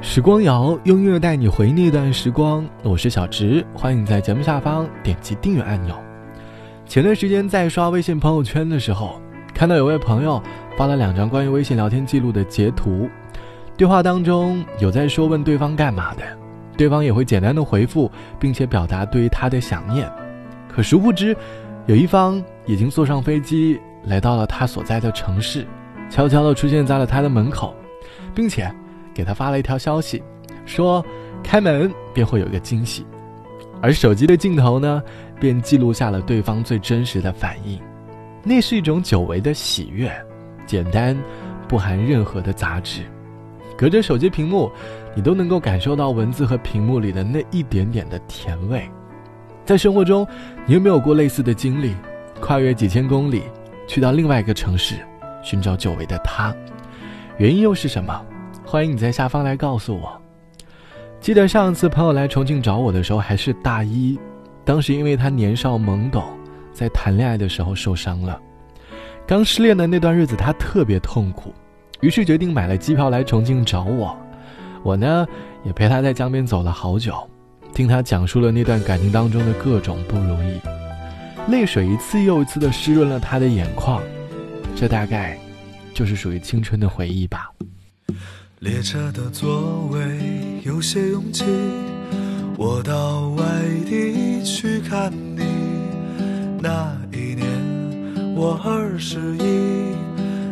时光谣用音乐带你回忆那段时光，我是小直，欢迎在节目下方点击订阅按钮。前段时间在刷微信朋友圈的时候，看到有位朋友发了两张关于微信聊天记录的截图，对话当中有在说问对方干嘛的，对方也会简单的回复，并且表达对于他的想念。可殊不知，有一方已经坐上飞机来到了他所在的城市，悄悄的出现在了他的门口，并且。给他发了一条消息，说开门便会有一个惊喜，而手机的镜头呢，便记录下了对方最真实的反应。那是一种久违的喜悦，简单，不含任何的杂质。隔着手机屏幕，你都能够感受到文字和屏幕里的那一点点的甜味。在生活中，你有没有过类似的经历？跨越几千公里，去到另外一个城市，寻找久违的他，原因又是什么？欢迎你在下方来告诉我。记得上次朋友来重庆找我的时候还是大一，当时因为他年少懵懂，在谈恋爱的时候受伤了。刚失恋的那段日子，他特别痛苦，于是决定买了机票来重庆找我。我呢，也陪他在江边走了好久，听他讲述了那段感情当中的各种不如意，泪水一次又一次的湿润了他的眼眶。这大概就是属于青春的回忆吧。列车的座位有些拥挤，我到外地去看你。那一年我二十一，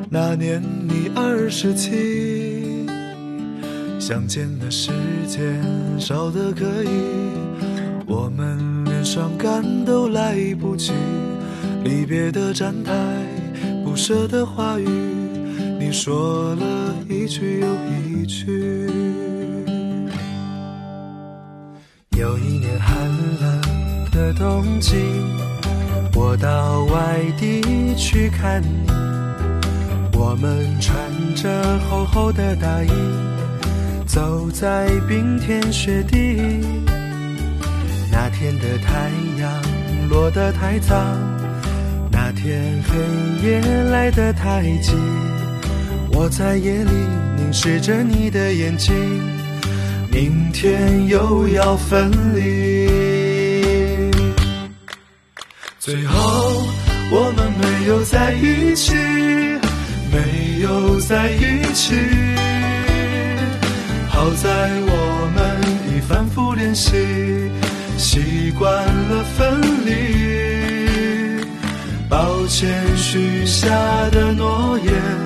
那年你二十七。相见的时间少得可以，我们连伤感都来不及。离别的站台，不舍的话语，你说了一句又一。句。有一年寒冷的冬季，我到外地去看你。我们穿着厚厚的大衣，走在冰天雪地。那天的太阳落得太早，那天黑夜来得太急。我在夜里凝视着你的眼睛，明天又要分离。最后我们没有在一起，没有在一起。好在我们已反复练习，习惯了分离。抱歉许下的诺言。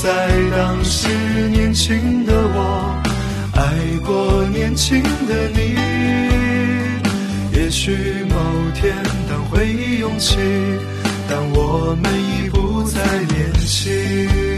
在当时年轻的我，爱过年轻的你。也许某天当回忆涌起，但我们已不再年轻。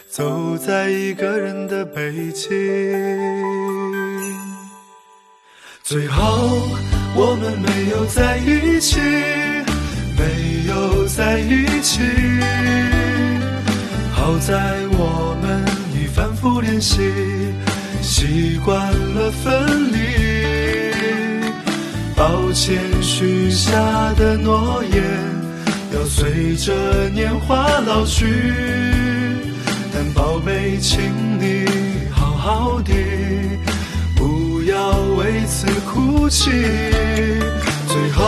走在一个人的北京，最后我们没有在一起，没有在一起。好在我们已反复练习，习惯了分离。抱歉许下的诺言，要随着年华老去。但宝贝，请你好好的。不要为此哭泣。最后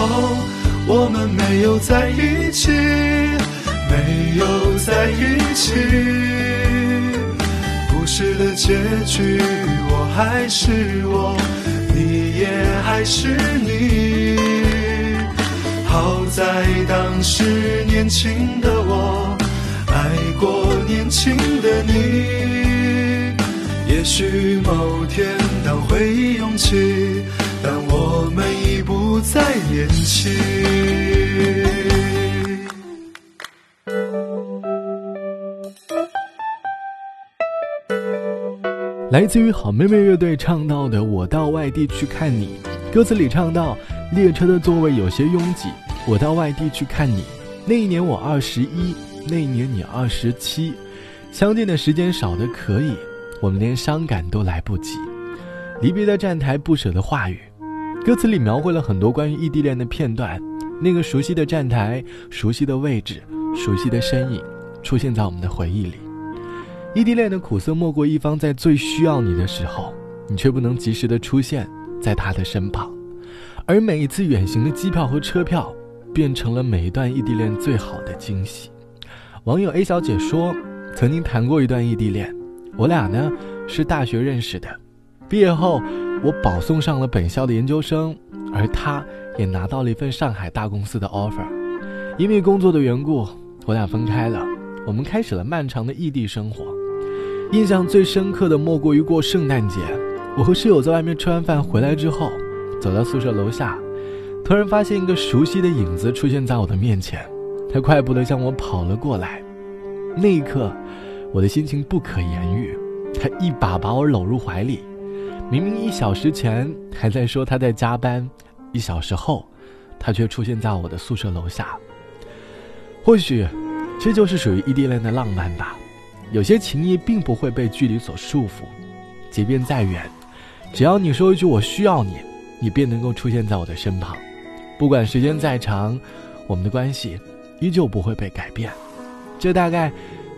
我们没有在一起，没有在一起。故事的结局，我还是我，你也还是你。好在当时年轻的我，过年轻的你。也许某天当回忆涌起，但我们已不再年轻。来自于好妹妹乐队唱到的《我到外地去看你》，歌词里唱到列车的座位有些拥挤，我到外地去看你。那一年我二十一，那一年你二十七，相见的时间少得可以。我们连伤感都来不及，离别的站台，不舍的话语，歌词里描绘了很多关于异地恋的片段。那个熟悉的站台，熟悉的位置，熟悉的身影，出现在我们的回忆里。异地恋的苦涩，莫过一方在最需要你的时候，你却不能及时的出现在他的身旁，而每一次远行的机票和车票，变成了每一段异地恋最好的惊喜。网友 A 小姐说，曾经谈过一段异地恋。我俩呢是大学认识的，毕业后我保送上了本校的研究生，而他也拿到了一份上海大公司的 offer。因为工作的缘故，我俩分开了。我们开始了漫长的异地生活。印象最深刻的莫过于过圣诞节，我和室友在外面吃完饭回来之后，走到宿舍楼下，突然发现一个熟悉的影子出现在我的面前，他快步的向我跑了过来。那一刻。我的心情不可言喻，他一把把我搂入怀里，明明一小时前还在说他在加班，一小时后，他却出现在我的宿舍楼下。或许，这就是属于异地恋的浪漫吧。有些情谊并不会被距离所束缚，即便再远，只要你说一句“我需要你”，你便能够出现在我的身旁。不管时间再长，我们的关系依旧不会被改变。这大概。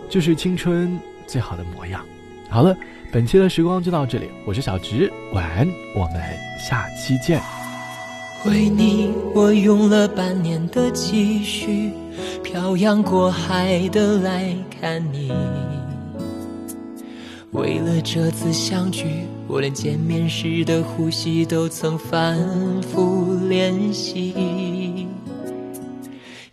就是青春最好的模样。好了，本期的时光就到这里，我是小直，晚安，我们下期见。为你，我用了半年的积蓄，漂洋过海的来看你。为了这次相聚，我连见面时的呼吸都曾反复练习。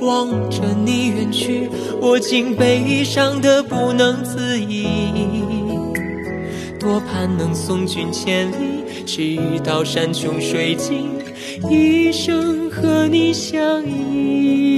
望着你远去，我竟悲伤的不能自已。多盼能送君千里，直到山穷水尽，一生和你相依。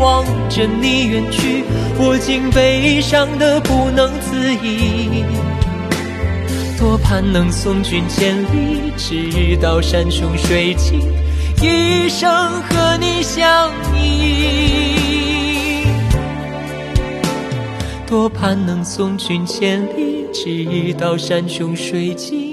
望着你远去，我竟悲伤得不能自已。多盼能送君千里，直到山穷水尽，一生和你相依。多盼能送君千里，直到山穷水尽，